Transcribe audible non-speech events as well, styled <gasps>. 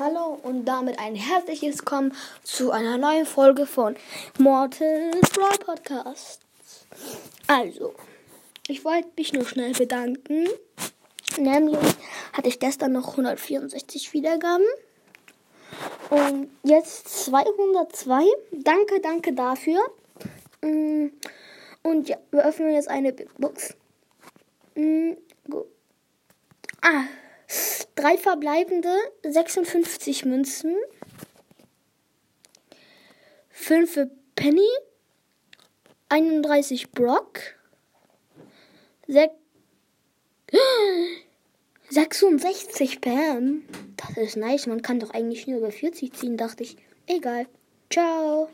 Hallo und damit ein herzliches Willkommen zu einer neuen Folge von Mortals Brawl Podcast. Also, ich wollte mich nur schnell bedanken. Nämlich hatte ich gestern noch 164 Wiedergaben. Und jetzt 202. Danke, danke dafür. Mm, und ja, wir öffnen jetzt eine Big Box. Mm, ah, drei verbleibende 56 Münzen. 5 für Penny. 31 Brock. 6 66 <gasps> Pam. Das ist nice. Man kann doch eigentlich nur über 40 ziehen, dachte ich. Egal. Ciao.